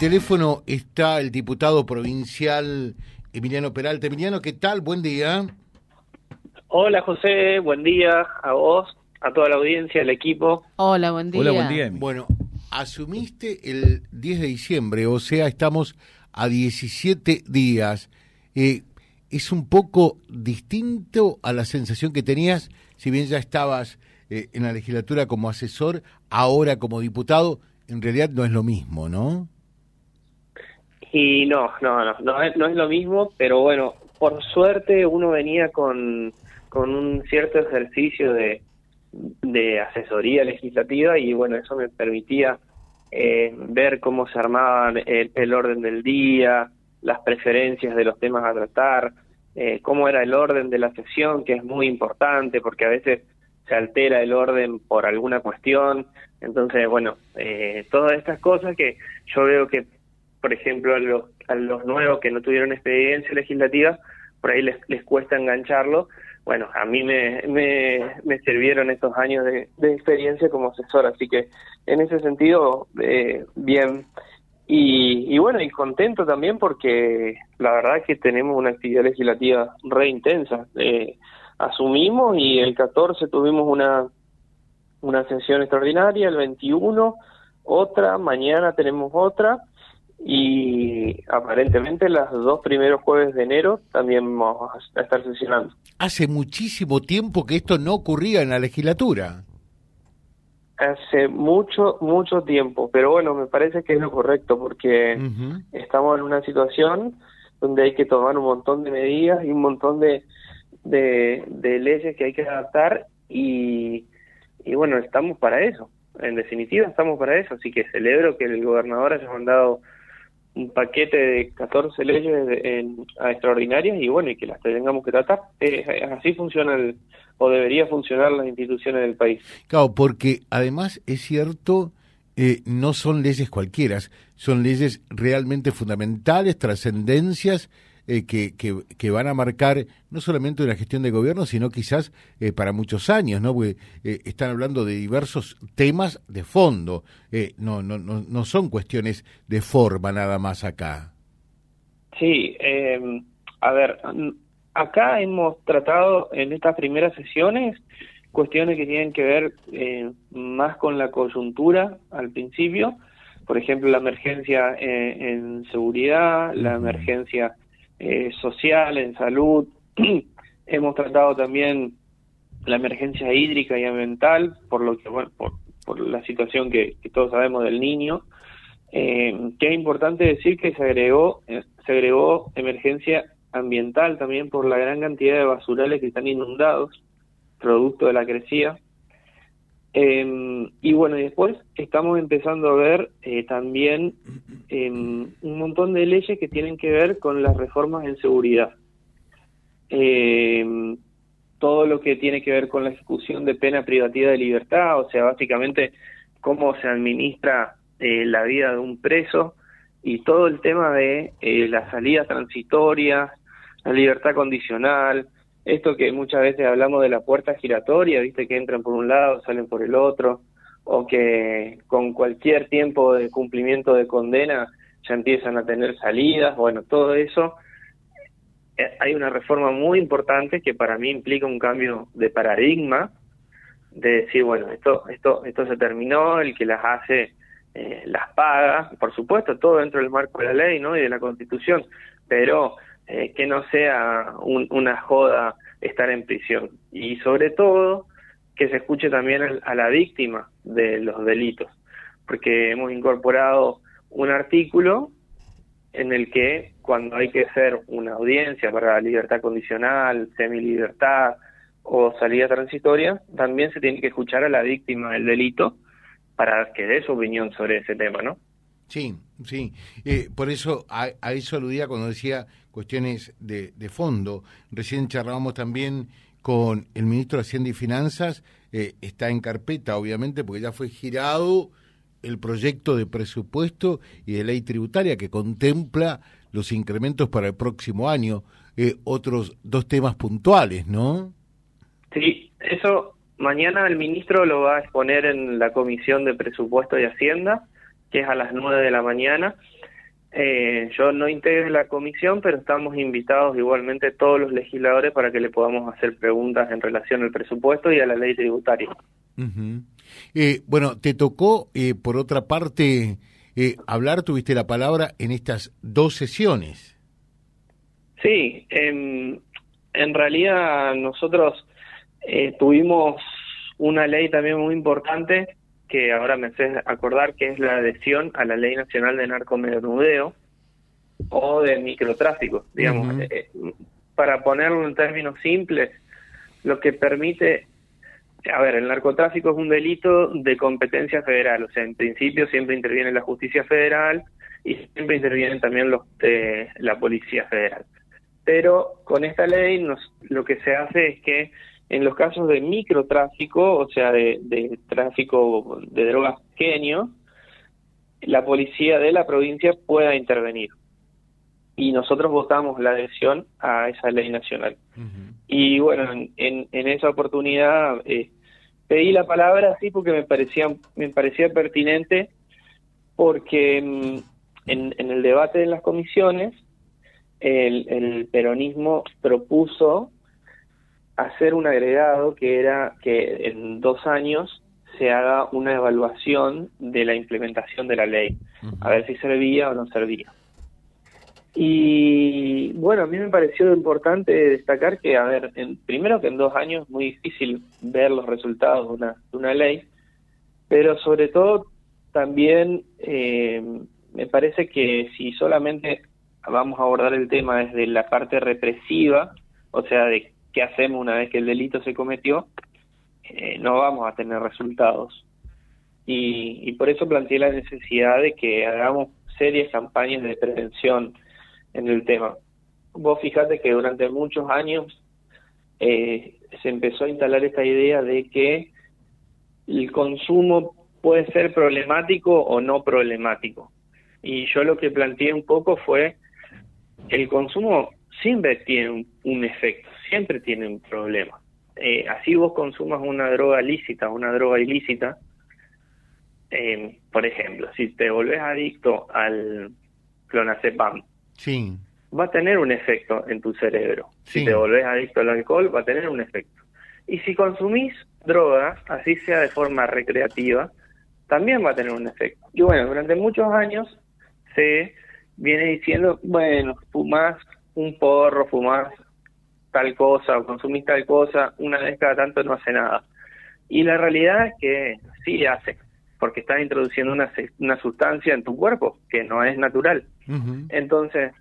teléfono está el diputado provincial Emiliano Peralta. Emiliano, ¿qué tal? Buen día. Hola José, buen día a vos, a toda la audiencia, al equipo. Hola, buen día. Hola, buen día. Emi. Bueno, asumiste el 10 de diciembre, o sea, estamos a 17 días. Eh, ¿Es un poco distinto a la sensación que tenías, si bien ya estabas eh, en la legislatura como asesor, ahora como diputado? En realidad no es lo mismo, ¿no? Y no, no, no, no es, no es lo mismo, pero bueno, por suerte uno venía con, con un cierto ejercicio de, de asesoría legislativa y bueno, eso me permitía eh, ver cómo se armaban el, el orden del día, las preferencias de los temas a tratar, eh, cómo era el orden de la sesión, que es muy importante porque a veces se altera el orden por alguna cuestión. Entonces, bueno, eh, todas estas cosas que yo veo que, por ejemplo, a los, a los nuevos que no tuvieron experiencia legislativa, por ahí les, les cuesta engancharlo. Bueno, a mí me, me, me sirvieron estos años de, de experiencia como asesor, así que en ese sentido, eh, bien. Y, y bueno, y contento también porque la verdad es que tenemos una actividad legislativa re intensa. Eh, asumimos y el 14 tuvimos una, una sesión extraordinaria, el 21 otra, mañana tenemos otra y aparentemente los dos primeros jueves de enero también vamos a estar sesionando. Hace muchísimo tiempo que esto no ocurría en la legislatura. Hace mucho, mucho tiempo, pero bueno, me parece que es lo correcto porque estamos en una situación donde hay que tomar un montón de medidas y un montón de, de, de leyes que hay que adaptar y, y bueno, estamos para eso. En definitiva, estamos para eso. Así que celebro que el gobernador haya mandado un paquete de 14 leyes en, extraordinarias y bueno, y que las tengamos que tratar. Así funciona el, o debería funcionar las instituciones del país. Claro, porque además es cierto, eh, no son leyes cualquiera, son leyes realmente fundamentales, trascendencias, eh, que, que, que van a marcar no solamente una gestión de gobierno, sino quizás eh, para muchos años, ¿no? Porque eh, están hablando de diversos temas de fondo, eh, no, no, no, no son cuestiones de forma nada más acá. Sí, eh, a ver, acá hemos tratado en estas primeras sesiones cuestiones que tienen que ver más con la coyuntura al principio, por ejemplo, la emergencia en seguridad, la emergencia eh, social, en salud. hemos tratado también la emergencia hídrica y ambiental, por lo que bueno, por, por la situación que, todos sabemos del niño. Eh, que es importante decir que se agregó, eh, se agregó emergencia ambiental también por la gran cantidad de basurales que están inundados, producto de la crecida. Eh, y bueno, después estamos empezando a ver eh, también eh, un montón de leyes que tienen que ver con las reformas en seguridad. Eh, todo lo que tiene que ver con la ejecución de pena privativa de libertad, o sea, básicamente cómo se administra eh, la vida de un preso y todo el tema de eh, la salida transitoria, la libertad condicional, esto que muchas veces hablamos de la puerta giratoria, viste que entran por un lado, salen por el otro, o que con cualquier tiempo de cumplimiento de condena ya empiezan a tener salidas, bueno, todo eso eh, hay una reforma muy importante que para mí implica un cambio de paradigma de decir bueno esto esto esto se terminó el que las hace eh, las paga. Por supuesto todo dentro del marco de la ley no y de la constitución. Pero eh, que no sea un- una joda estar en prisión y sobre todo que se escuche también a la víctima de los delitos porque hemos incorporado un artículo en el que cuando hay que hacer una audiencia para libertad condicional, semilibertad o salida transitoria, también se tiene que escuchar a la víctima del delito para que dé su opinión sobre ese tema, ¿no? Sí, sí. Eh, por eso a, a eso aludía cuando decía cuestiones de, de fondo. Recién charlábamos también con el ministro de Hacienda y Finanzas. eh, está en carpeta, obviamente, porque ya fue girado el proyecto de presupuesto y de ley tributaria que contempla los incrementos para el próximo año. Eh, otros dos temas puntuales, ¿no? Sí, eso mañana el ministro lo va a exponer en la Comisión de Presupuesto y Hacienda, que es a las nueve de la mañana. Eh, yo no integro la comisión, pero estamos invitados igualmente todos los legisladores para que le podamos hacer preguntas en relación al presupuesto y a la ley tributaria. eh, bueno, te tocó, eh, por otra parte, eh, hablar, tuviste la palabra en estas dos sesiones. Sí, en, en realidad nosotros eh, tuvimos una ley también muy importante que ahora me hace acordar que es la adhesión a la Ley Nacional de Narcomenudeo o de microtráfico, digamos. Eh, para ponerlo en términos simples, lo que permite, a ver, el narcotráfico es un delito de competencia federal, o sea, en principio siempre interviene la justicia federal y siempre intervienen también los eh, la policía federal. Pero con esta ley nos, lo que se hace es que en los casos de microtráfico, o sea, de, de tráfico de drogas pequeños, la policía de la provincia pueda intervenir. Y nosotros votamos la adhesión a esa ley nacional. Uh -huh. Y bueno, en, en, en, esa oportunidad eh, pedí la palabra así porque me parecía, me parecía pertinente, porque mm, en, en el debate de las comisiones, el, el peronismo propuso hacer un agregado que era que en dos años se haga una evaluación de la implementación de la ley, uh -huh. a ver si servía o no servía. Y bueno, a mí me pareció importante destacar que, a ver, en, primero que en dos años es muy difícil ver los resultados de una, de una ley, pero sobre todo también eh, me parece que si solamente vamos a abordar el tema desde la parte represiva, o sea, de qué hacemos una vez que el delito se cometió, eh, no vamos a tener resultados. Y, y por eso planteé la necesidad de que hagamos serias campañas de prevención en el tema. Vos fijate que durante muchos años eh, se empezó a instalar esta idea de que el consumo puede ser problemático o no problemático. Y yo lo que planteé un poco fue, el consumo siempre tiene un, efecto, siempre tiene un problema. Eh, así vos consumas una droga lícita, una droga ilícita, eh, por ejemplo, si te volvés adicto al clonazepam, sí. va a tener un efecto en tu cerebro. Sí. Si te volvés adicto al alcohol, va a tener un efecto. Y si consumís drogas, así sea de forma recreativa, también va a tener un efecto. Y bueno, durante muchos años se viene diciendo, bueno, fumás un porro, fumás tal cosa o consumís tal cosa, una vez cada tanto no hace nada. Y la realidad es que sí hace, porque estás introduciendo una, una sustancia en tu cuerpo que no es natural. Uh -huh. Entonces,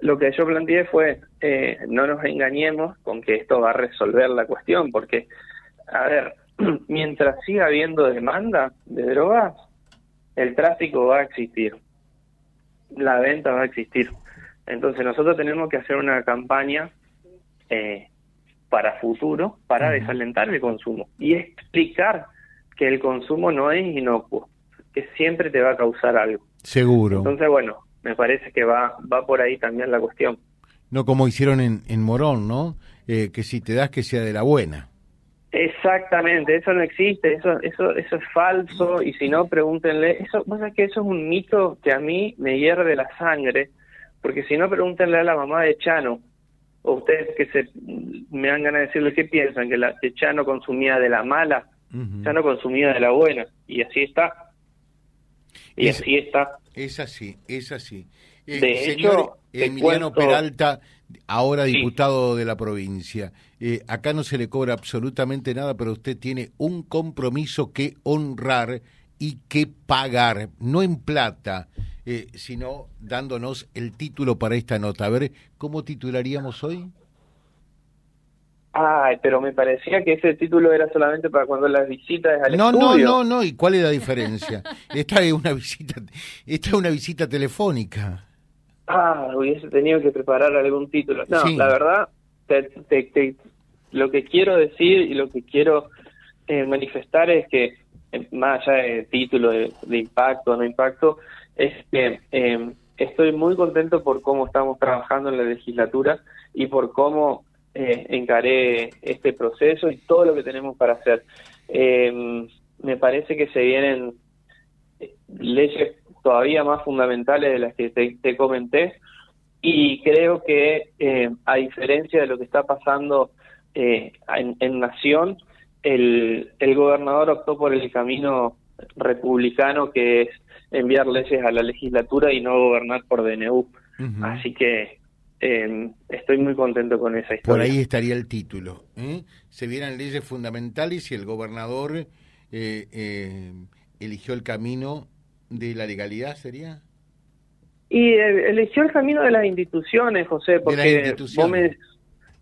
lo que yo planteé fue, eh, no nos engañemos con que esto va a resolver la cuestión, porque, a ver, mientras siga habiendo demanda de drogas, el tráfico va a existir, la venta va a existir. Entonces nosotros tenemos que hacer una campaña eh, para futuro para desalentar el consumo y explicar que el consumo no es inocuo, que siempre te va a causar algo. Seguro. Entonces, bueno, me parece que va va por ahí también la cuestión. No como hicieron en, en Morón, ¿no? Eh, que si te das que sea de la buena. Exactamente, eso no existe, eso eso eso es falso y si no pregúntenle, eso pasa que eso es un mito que a mí me hierve la sangre, porque si no pregúntenle a la mamá de Chano, o ustedes que se me dan ganas de decirle qué piensan que la que Chano consumía de la mala, uh -huh. Chano consumía de la buena y así está. Y es, así está. Es así, es así. Eh, de señor hecho, Emiliano cuento... Peralta, ahora diputado sí. de la provincia, eh, acá no se le cobra absolutamente nada, pero usted tiene un compromiso que honrar y que pagar, no en plata, eh, sino dándonos el título para esta nota. A ver, ¿cómo titularíamos hoy? Ay, pero me parecía que ese título era solamente para cuando las visitas al no, estudio. No, no, no, ¿y cuál es la diferencia? esta es una visita, esta es una visita telefónica. Ah, hubiese tenido que preparar algún título. No, sí. la verdad, te, te, te, lo que quiero decir y lo que quiero eh, manifestar es que, eh, más allá de título, de, de impacto o no impacto, es que eh, estoy muy contento por cómo estamos trabajando en la legislatura y por cómo eh, encaré este proceso y todo lo que tenemos para hacer. Eh, me parece que se vienen leyes todavía más fundamentales de las que te, comenté y creo que eh, a diferencia de lo que está pasando eh, en, Nación, el, el gobernador optó por el camino republicano que es enviar leyes a la legislatura y no gobernar por DNU. Así que eh, estoy muy contento con esa historia. Por ahí estaría el título. ¿eh? Se vieran leyes fundamentales y el gobernador eh, eh, eligió el camino de la legalidad, ¿sería? Y eligió el camino de las instituciones, José, porque Vos, me,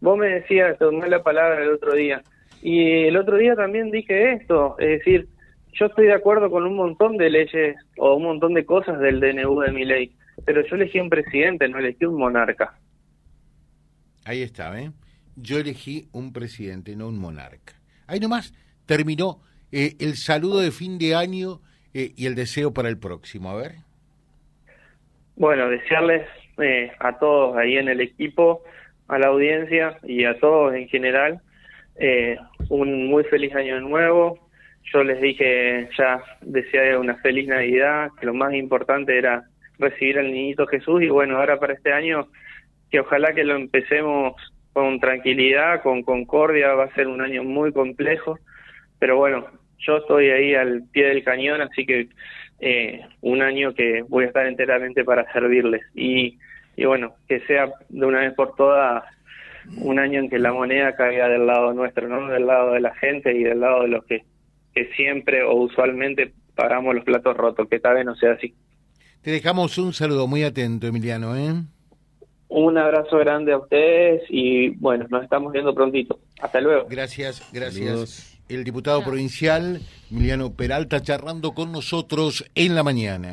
vos me decías, tomé la palabra el otro día, y el otro día también dije esto, es decir, yo estoy de acuerdo con un montón de leyes o un montón de cosas del DNU de mi ley, pero yo elegí un presidente, no elegí un monarca. Ahí está, ¿eh? Yo elegí un presidente, no un monarca. Ahí nomás terminó eh, el saludo de fin de año eh, y el deseo para el próximo. A ver. Bueno, desearles eh, a todos ahí en el equipo, a la audiencia y a todos en general un muy feliz año nuevo, yo les dije ya, decía una feliz Navidad, que lo más importante era recibir al niñito Jesús y bueno, ahora para este año, que ojalá que lo empecemos con tranquilidad, con concordia, va a ser un año muy complejo, pero bueno, yo estoy ahí al pie del cañón, así que eh, un año que voy a estar enteramente para servirles y, y bueno, que sea de una vez por todas un año en que la moneda caiga del lado nuestro, ¿no? Del lado de la gente y del lado de los que que siempre o usualmente pagamos los platos rotos, que esta vez no sea así. Te dejamos un saludo muy atento, Emiliano. ¿eh? Un abrazo grande a ustedes y bueno, nos estamos viendo prontito. Hasta luego. Gracias, gracias. El diputado provincial Emiliano Peralta charlando con nosotros en la mañana